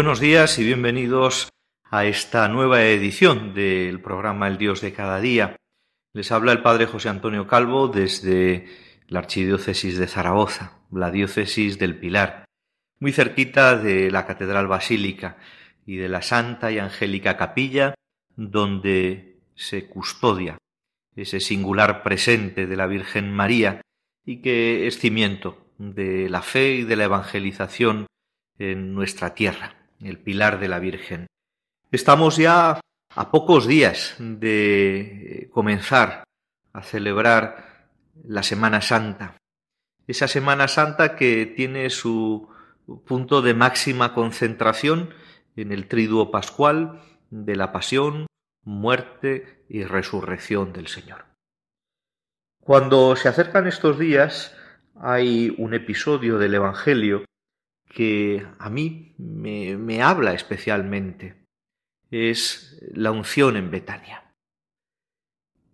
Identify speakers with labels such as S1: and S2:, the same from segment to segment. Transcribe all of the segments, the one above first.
S1: Buenos días y bienvenidos a esta nueva edición del programa El Dios de cada día. Les habla el Padre José Antonio Calvo desde la Archidiócesis de Zaragoza, la Diócesis del Pilar, muy cerquita de la Catedral Basílica y de la Santa y Angélica Capilla, donde se custodia ese singular presente de la Virgen María y que es cimiento de la fe y de la evangelización en nuestra tierra el pilar de la Virgen. Estamos ya a pocos días de comenzar a celebrar la Semana Santa. Esa Semana Santa que tiene su punto de máxima concentración en el triduo pascual de la pasión, muerte y resurrección del Señor. Cuando se acercan estos días hay un episodio del Evangelio que a mí me, habla especialmente. Es la unción en Betania.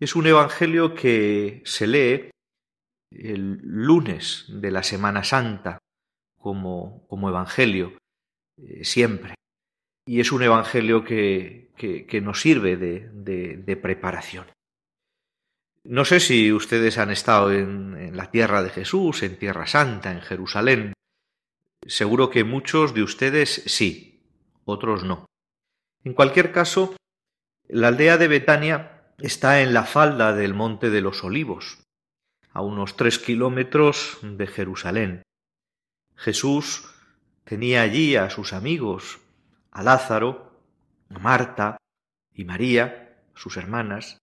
S1: Es un evangelio que se lee el lunes de la Semana Santa como, como evangelio, eh, siempre. Y es un evangelio que, que, nos sirve de, de, preparación. No sé si ustedes han estado en la tierra de Jesús, en Tierra Santa, en Jerusalén. Seguro que muchos de ustedes sí, otros no. En cualquier caso, la aldea de Betania está en la falda del Monte de los Olivos, a unos tres kilómetros de Jerusalén. Jesús tenía allí a sus amigos, a Lázaro, a Marta y María, sus hermanas,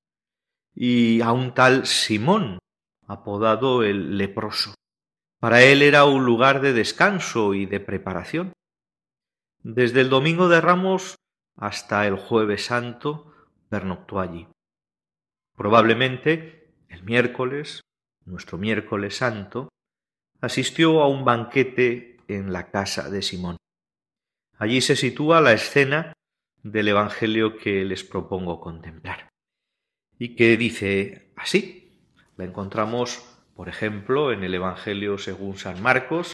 S1: y a un tal Simón, apodado el leproso. Para él era un lugar de descanso y de preparación. Desde el domingo de Ramos hasta el jueves santo pernoctó allí. Probablemente el miércoles, nuestro miércoles santo, asistió a un banquete en la casa de Simón. Allí se sitúa la escena del Evangelio que les propongo contemplar y que dice así. La encontramos por ejemplo, en el Evangelio según San Marcos,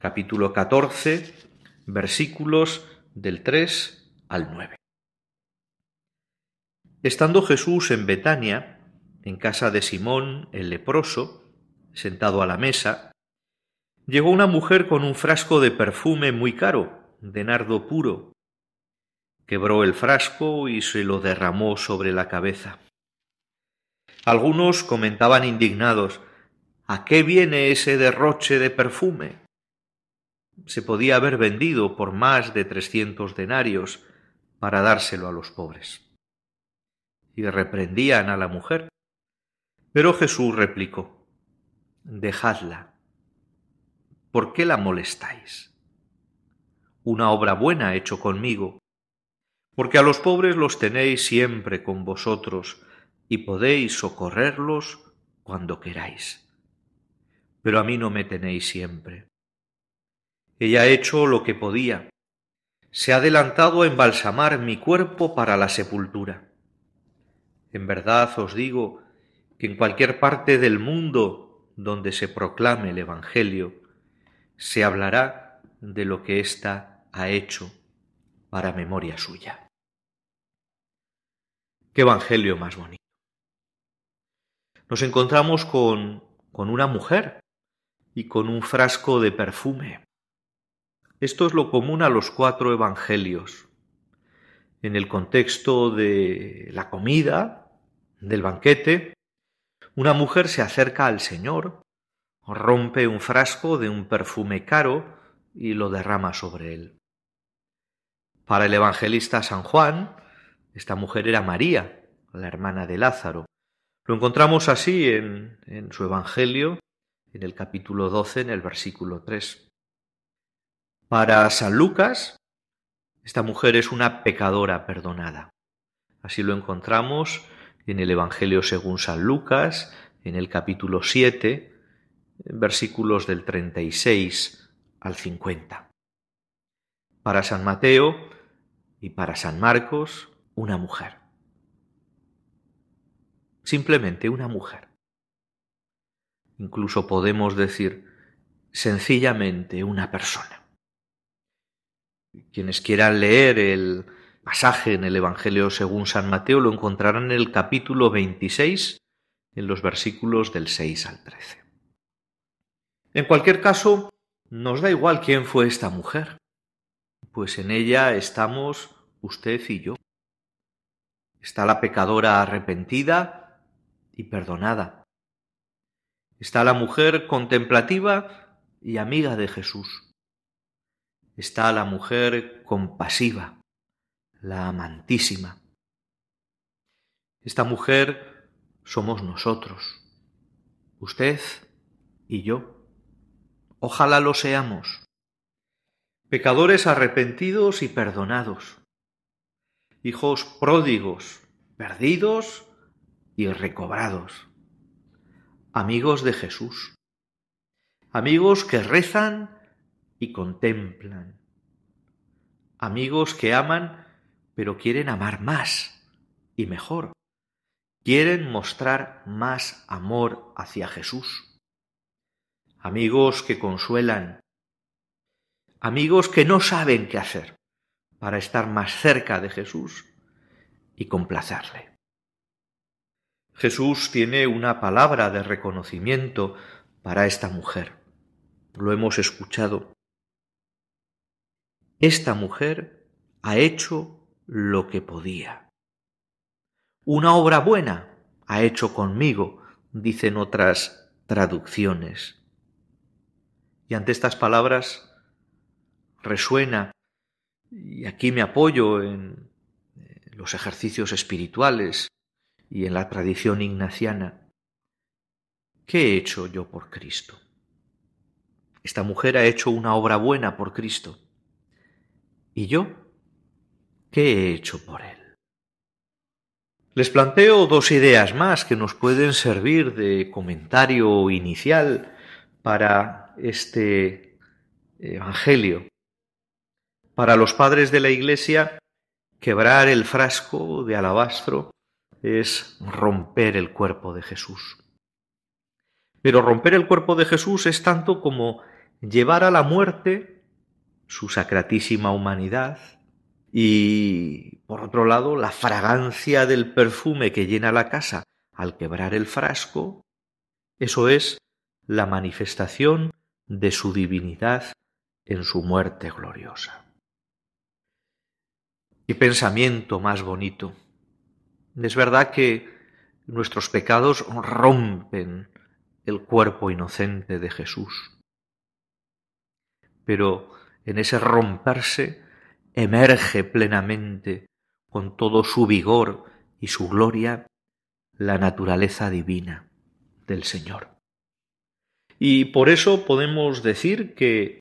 S1: capítulo 14, versículos del 3 al 9. Estando Jesús en Betania, en casa de Simón el leproso, sentado a la mesa, llegó una mujer con un frasco de perfume muy caro, de nardo puro. Quebró el frasco y se lo derramó sobre la cabeza. Algunos comentaban indignados ¿A qué viene ese derroche de perfume? Se podía haber vendido por más de trescientos denarios para dárselo a los pobres. Y reprendían a la mujer. Pero Jesús replicó, Dejadla. ¿Por qué la molestáis? Una obra buena hecho conmigo, porque a los pobres los tenéis siempre con vosotros y podéis socorrerlos cuando queráis pero a mí no me tenéis siempre. Ella ha hecho lo que podía. Se ha adelantado a embalsamar mi cuerpo para la sepultura. En verdad os digo que en cualquier parte del mundo donde se proclame el Evangelio, se hablará de lo que ésta ha hecho para memoria suya. Qué Evangelio más bonito. Nos encontramos con, con una mujer y con un frasco de perfume. Esto es lo común a los cuatro evangelios. En el contexto de la comida, del banquete, una mujer se acerca al Señor, rompe un frasco de un perfume caro y lo derrama sobre él. Para el evangelista San Juan, esta mujer era María, la hermana de Lázaro. Lo encontramos así en, en su Evangelio, en el capítulo 12, en el versículo 3. Para San Lucas, esta mujer es una pecadora perdonada. Así lo encontramos en el Evangelio según San Lucas, en el capítulo 7, versículos del 36 al 50. Para San Mateo y para San Marcos, una mujer. Simplemente una mujer. Incluso podemos decir sencillamente una persona. Quienes quieran leer el pasaje en el Evangelio según San Mateo lo encontrarán en el capítulo 26, en los versículos del 6 al 13. En cualquier caso, nos da igual quién fue esta mujer, pues en ella estamos usted y yo. Está la pecadora arrepentida y perdonada. Está la mujer contemplativa y amiga de Jesús está la mujer compasiva, la amantísima. Esta mujer somos nosotros, usted y yo. Ojalá lo seamos. Pecadores arrepentidos y perdonados. Hijos pródigos, perdidos y recobrados. Amigos de Jesús. Amigos que rezan y contemplan. Amigos que aman, pero quieren amar más y mejor. Quieren mostrar más amor hacia Jesús. Amigos que consuelan. Amigos que no saben qué hacer para estar más cerca de Jesús y complacerle. Jesús tiene una palabra de reconocimiento para esta mujer. Lo hemos escuchado. Esta mujer ha hecho lo que podía. Una obra buena ha hecho conmigo, dicen otras traducciones. Y ante estas palabras resuena, y aquí me apoyo en los ejercicios espirituales y en la tradición ignaciana, ¿qué he hecho yo por Cristo? Esta mujer ha hecho una obra buena por Cristo. ¿Y yo? ¿Qué he hecho por él? Les planteo dos ideas más que nos pueden servir de comentario inicial para este Evangelio. Para los padres de la Iglesia, quebrar el frasco de alabastro es romper el cuerpo de Jesús. Pero romper el cuerpo de Jesús es tanto como llevar a la muerte su sacratísima humanidad y, por otro lado, la fragancia del perfume que llena la casa al quebrar el frasco, eso es la manifestación de su divinidad en su muerte gloriosa. Qué pensamiento más bonito. Es verdad que nuestros pecados rompen el cuerpo inocente de Jesús. Pero en ese romperse, emerge plenamente, con todo su vigor y su gloria, la naturaleza divina del Señor. Y por eso podemos decir que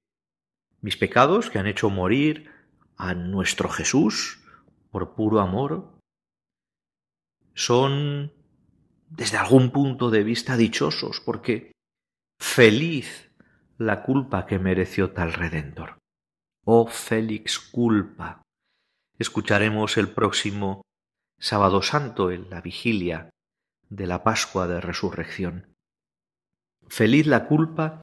S1: mis pecados que han hecho morir a nuestro Jesús por puro amor son desde algún punto de vista dichosos porque feliz la culpa que mereció tal redentor. Oh Félix culpa. Escucharemos el próximo sábado santo en la vigilia de la Pascua de Resurrección. Feliz la culpa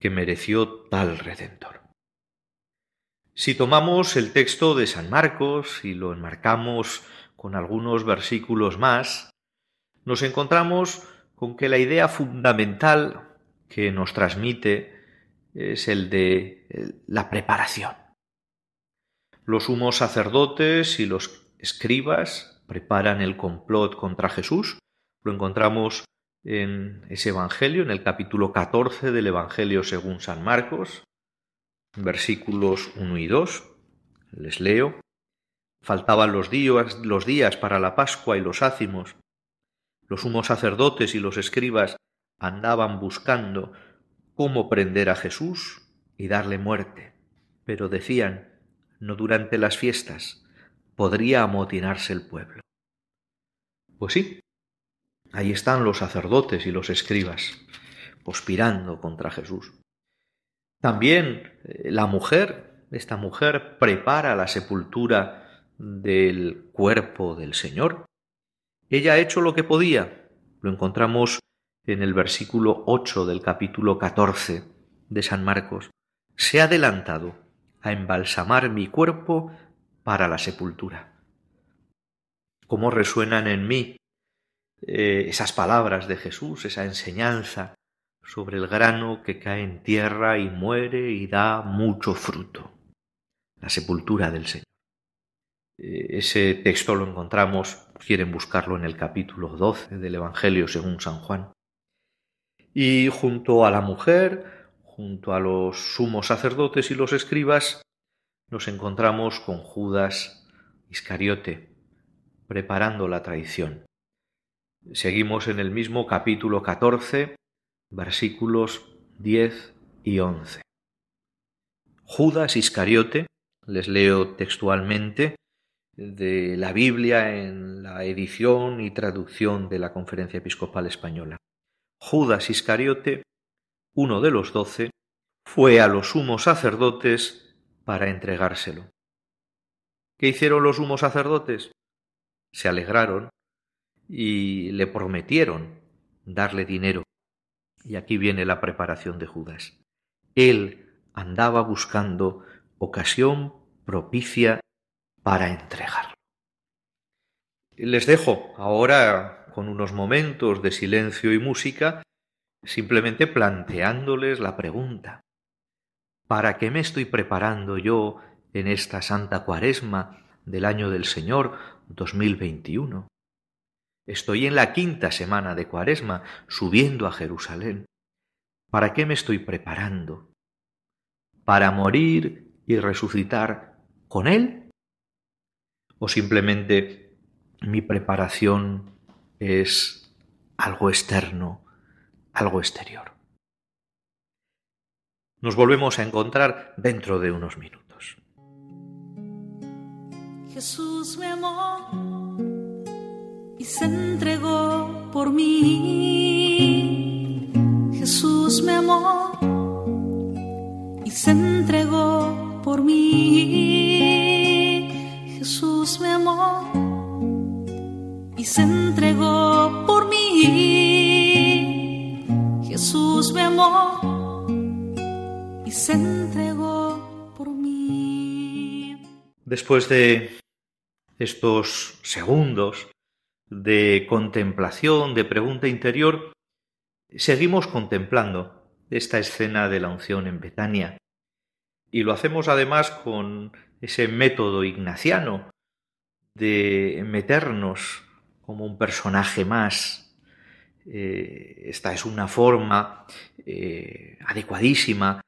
S1: que mereció tal Redentor. Si tomamos el texto de San Marcos y lo enmarcamos con algunos versículos más, nos encontramos con que la idea fundamental que nos transmite es el de la preparación. Los sumos sacerdotes y los escribas preparan el complot contra Jesús Lo encontramos en ese Evangelio, en el capítulo 14 del Evangelio según San Marcos, versículos 1 y 2. Les leo. Faltaban los días, los días para la Pascua y los ácimos. Los sumos sacerdotes y los escribas andaban buscando cómo prender a Jesús y darle muerte. Pero decían, no durante las fiestas, podría amotinarse el pueblo. Pues sí, ahí están los sacerdotes y los escribas, conspirando contra Jesús. También eh, la mujer, esta mujer prepara la sepultura del cuerpo del Señor. Ella ha hecho lo que podía. Lo encontramos en el versículo 8 del capítulo 14 de San Marcos. Se ha adelantado a embalsamar mi cuerpo para la sepultura. ¿Cómo resuenan en mí eh, esas palabras de Jesús, esa enseñanza sobre el grano que cae en tierra y muere y da mucho fruto. La sepultura del Señor. Eh, ese texto lo encontramos, quieren buscarlo en el capítulo 12 del Evangelio según San Juan. Y junto a la mujer, junto a los sumos sacerdotes y los escribas, nos encontramos con Judas Iscariote, preparando la traición. Seguimos en el mismo capítulo 14, versículos 10 y 11. Judas Iscariote, les leo textualmente de la Biblia en la edición y traducción de la Conferencia Episcopal Española. Judas Iscariote, uno de los doce, fue a los sumos sacerdotes para entregárselo. ¿Qué hicieron los sumos sacerdotes? Se alegraron y le prometieron darle dinero. Y aquí viene la preparación de Judas. Él andaba buscando ocasión propicia para entregarlo. Les dejo ahora con unos momentos de silencio y música, simplemente planteándoles la pregunta. ¿Para qué me estoy preparando yo en esta Santa Cuaresma del año del Señor 2021? Estoy en la quinta semana de Cuaresma, subiendo a Jerusalén. ¿Para qué me estoy preparando? ¿Para morir y resucitar con Él? ¿O simplemente mi preparación es algo externo, algo exterior? Nos volvemos a encontrar dentro de unos minutos.
S2: Jesús me y se entregó por mí. Jesús me amó se entregó por mí. Jesús me amó y se entregó por mí.
S1: Después de estos segundos de contemplación, de pregunta interior, seguimos contemplando esta escena de la unción en Betania. Y lo hacemos además con ese método ignaciano de meternos como un personaje más. Eh, esta es una forma eh, adecuadísima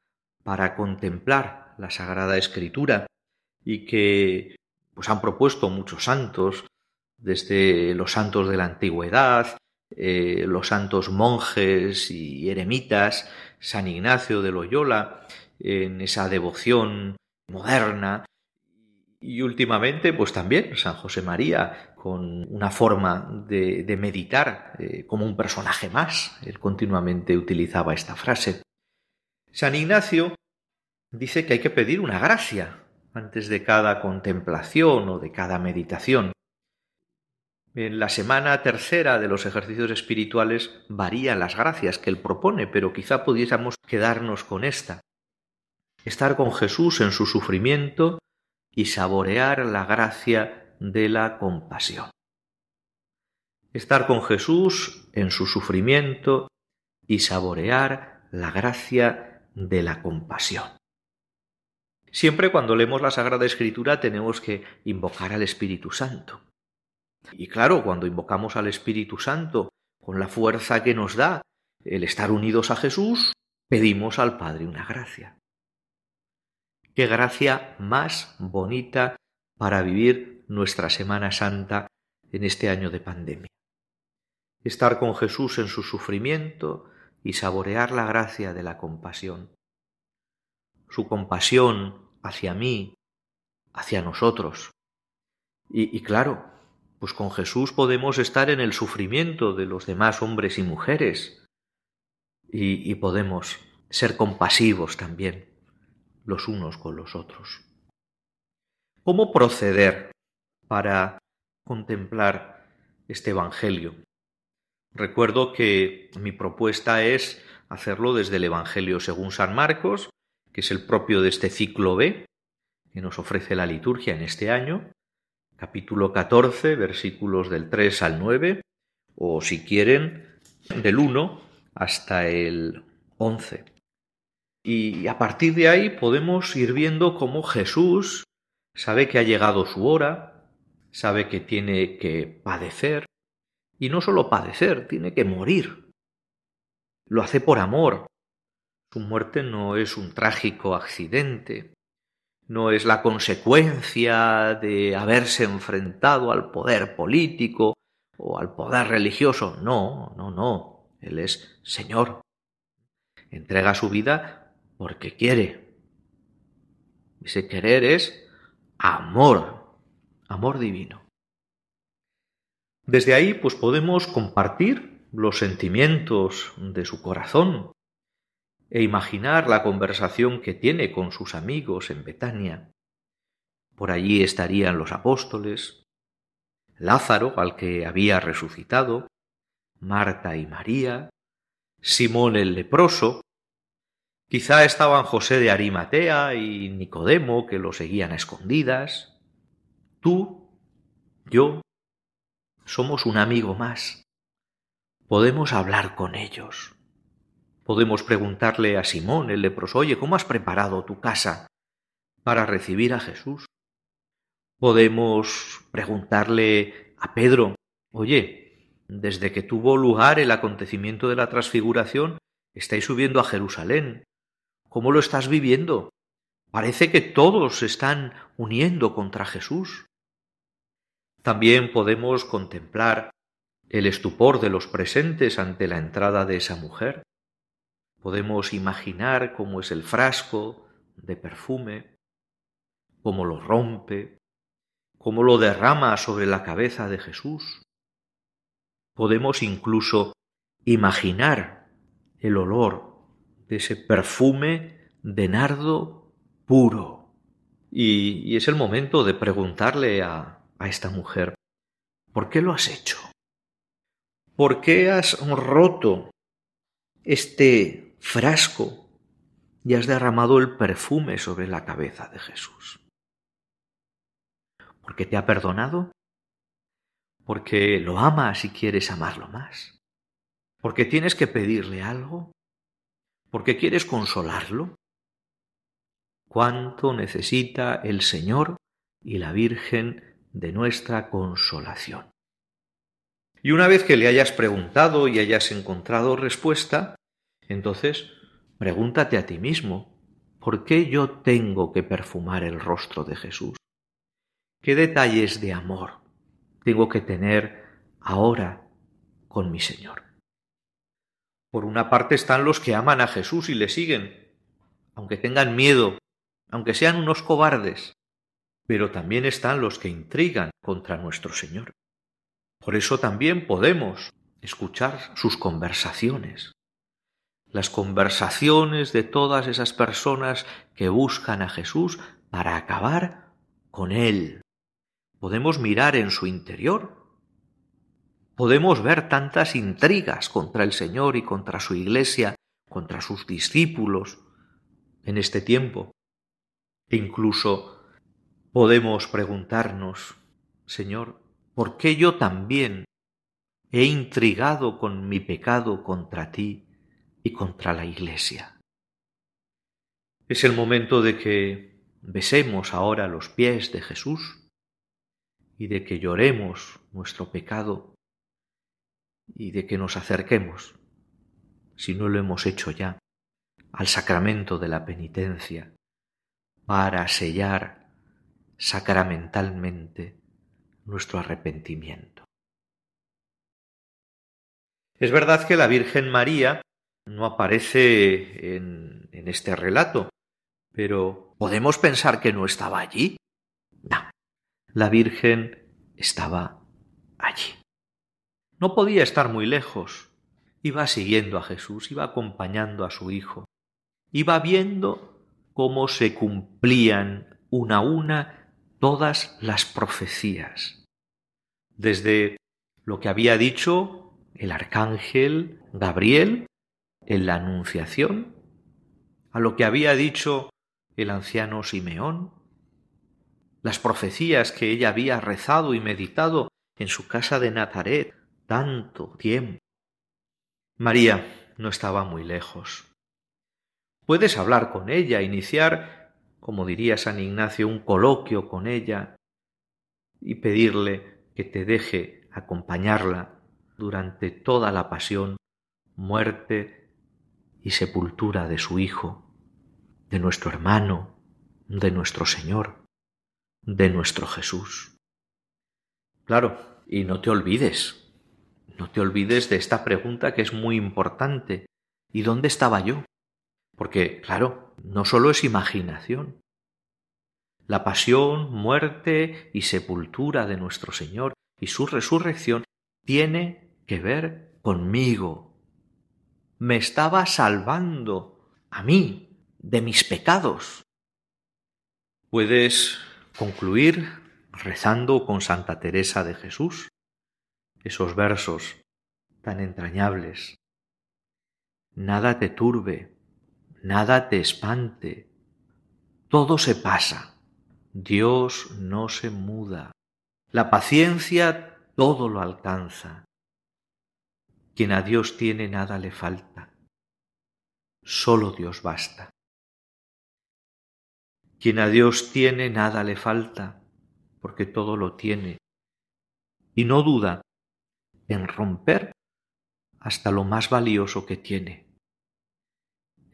S1: para contemplar la Sagrada Escritura y que pues han propuesto muchos santos desde los santos de la antigüedad, eh, los santos monjes y eremitas, San Ignacio de Loyola, en esa devoción moderna, y últimamente, pues también San José María, con una forma de, meditar eh, como un personaje más. Él continuamente utilizaba esta frase. San Ignacio dice que hay que pedir una gracia antes de cada contemplación o de cada meditación. En la semana tercera de los ejercicios espirituales varían las gracias que él propone, pero quizá pudiésemos quedarnos con esta. Estar con Jesús en su sufrimiento y saborear la gracia de la compasión. Estar con Jesús en su sufrimiento y saborear la gracia de la compasión. Siempre cuando leemos la Sagrada Escritura tenemos que invocar al Espíritu Santo. Y claro, cuando invocamos al Espíritu Santo con la fuerza que nos da el estar unidos a Jesús, pedimos al Padre una gracia. Qué gracia más bonita para vivir nuestra Semana Santa en este año de pandemia. Estar con Jesús en su sufrimiento y saborear la gracia de la compasión. Su compasión hacia mí, hacia nosotros. Y, claro, pues con Jesús podemos estar en el sufrimiento de los demás hombres y mujeres y podemos ser compasivos también los unos con los otros. ¿Cómo proceder para contemplar este Evangelio? Recuerdo que mi propuesta es hacerlo desde el Evangelio según San Marcos, que es el propio de este ciclo B que nos ofrece la liturgia en este año, capítulo 14, versículos del 3 al 9, o si quieren, del 1 hasta el 11. Y a partir de ahí podemos ir viendo cómo Jesús sabe que ha llegado su hora, sabe que tiene que padecer, y no solo padecer, tiene que morir. Lo hace por amor. Su muerte no es un trágico accidente, no es la consecuencia de haberse enfrentado al poder político o al poder religioso. No, no, no. Él es Señor. Entrega su vida porque quiere. Ese querer es amor, amor divino. Desde ahí, pues podemos compartir los sentimientos de su corazón, e imaginar la conversación que tiene con sus amigos en Betania. Por allí estarían los apóstoles, Lázaro, al que había resucitado, Marta y María, Simón el leproso, quizá estaban José de Arimatea y Nicodemo, que lo seguían a escondidas. Tú, yo, somos un amigo más. Podemos hablar con ellos. Podemos preguntarle a Simón el leproso, oye, ¿cómo has preparado tu casa para recibir a Jesús? Podemos preguntarle a Pedro, oye, desde que tuvo lugar el acontecimiento de la transfiguración, estáis subiendo a Jerusalén. ¿Cómo lo estás viviendo? Parece que todos se están uniendo contra Jesús. También podemos contemplar el estupor de los presentes ante la entrada de esa mujer. Podemos imaginar cómo es el frasco de perfume, cómo lo rompe, cómo lo derrama sobre la cabeza de Jesús. Podemos incluso imaginar el olor de ese perfume de nardo puro. Y, es el momento de preguntarle a, a esta mujer, ¿por qué lo has hecho? ¿Por qué has roto este frasco y has derramado el perfume sobre la cabeza de Jesús. Porque te ha perdonado, porque lo amas y quieres amarlo más, porque tienes que pedirle algo, porque quieres consolarlo. ¿Cuánto necesita el Señor y la Virgen de nuestra consolación? Y una vez que le hayas preguntado y hayas encontrado respuesta, entonces, pregúntate a ti mismo, ¿por qué yo tengo que perfumar el rostro de Jesús? ¿Qué detalles de amor tengo que tener ahora con mi Señor? Por una parte están los que aman a Jesús y le siguen, aunque tengan miedo, aunque sean unos cobardes, pero también están los que intrigan contra nuestro Señor. Por eso también podemos escuchar sus conversaciones, las conversaciones de todas esas personas que buscan a Jesús para acabar con Él. Podemos mirar en su interior. Podemos ver tantas intrigas contra el Señor y contra su iglesia, contra sus discípulos en este tiempo. E incluso podemos preguntarnos, Señor, ¿por qué yo también he intrigado con mi pecado contra ti y contra la Iglesia. Es el momento de que besemos ahora los pies de Jesús y de que lloremos nuestro pecado y de que nos acerquemos, si no lo hemos hecho ya, al sacramento de la penitencia, para sellar sacramentalmente nuestro arrepentimiento. Es verdad que la Virgen María no aparece en, este relato, pero ¿podemos pensar que no estaba allí? No, la Virgen estaba allí. No podía estar muy lejos. Iba siguiendo a Jesús, iba acompañando a su Hijo. Iba viendo cómo se cumplían una a una todas las profecías. Desde lo que había dicho el arcángel Gabriel en la Anunciación, a lo que había dicho el anciano Simeón, las profecías que ella había rezado y meditado en su casa de Nazaret tanto tiempo. María no estaba muy lejos. Puedes hablar con ella, iniciar, como diría San Ignacio, un coloquio con ella y pedirle que te deje acompañarla durante toda la pasión, muerte y sepultura de su Hijo, de nuestro hermano, de nuestro Señor, de nuestro Jesús. Claro, y no te olvides, no te olvides de esta pregunta que es muy importante. ¿Y dónde estaba yo? Porque, claro, no solo es imaginación. La pasión, muerte y sepultura de nuestro Señor y su resurrección tiene que ver conmigo. Me estaba salvando a mí de mis pecados. Puedes concluir rezando con Santa Teresa de Jesús esos versos tan entrañables. Nada te turbe, nada te espante, todo se pasa, Dios no se muda, la paciencia todo lo alcanza. Quien a Dios tiene nada le falta, solo Dios basta. Quien a Dios tiene nada le falta, porque todo lo tiene, y no duda en romper hasta lo más valioso que tiene.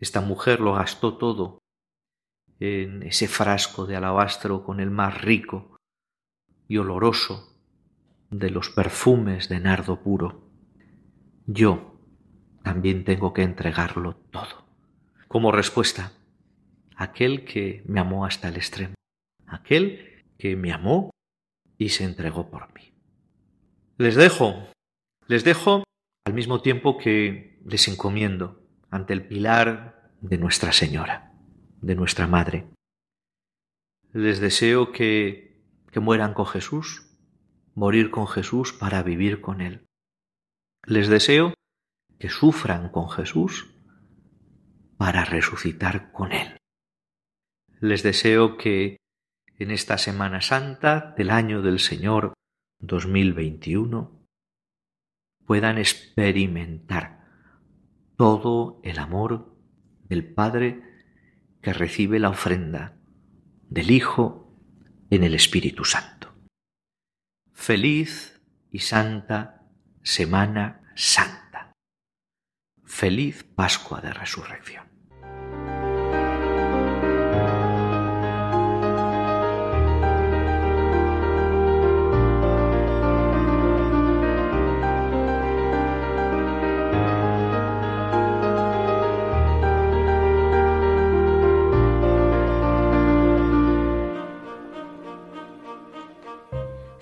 S1: Esta mujer lo gastó todo en ese frasco de alabastro con el más rico y oloroso de los perfumes de nardo puro. Yo también tengo que entregarlo todo. Como respuesta, aquel que me amó hasta el extremo, aquel que me amó y se entregó por mí. Les dejo les dejo al mismo tiempo que les encomiendo ante el pilar de Nuestra Señora, de nuestra Madre. Les deseo que, que mueran con Jesús, morir con Jesús para vivir con Él. Les deseo que sufran con Jesús para resucitar con Él. Les deseo que en esta Semana Santa del año del Señor 2021 puedan experimentar todo el amor del Padre que recibe la ofrenda del Hijo en el Espíritu Santo. Feliz y santa Semana Santa. Feliz Pascua de Resurrección.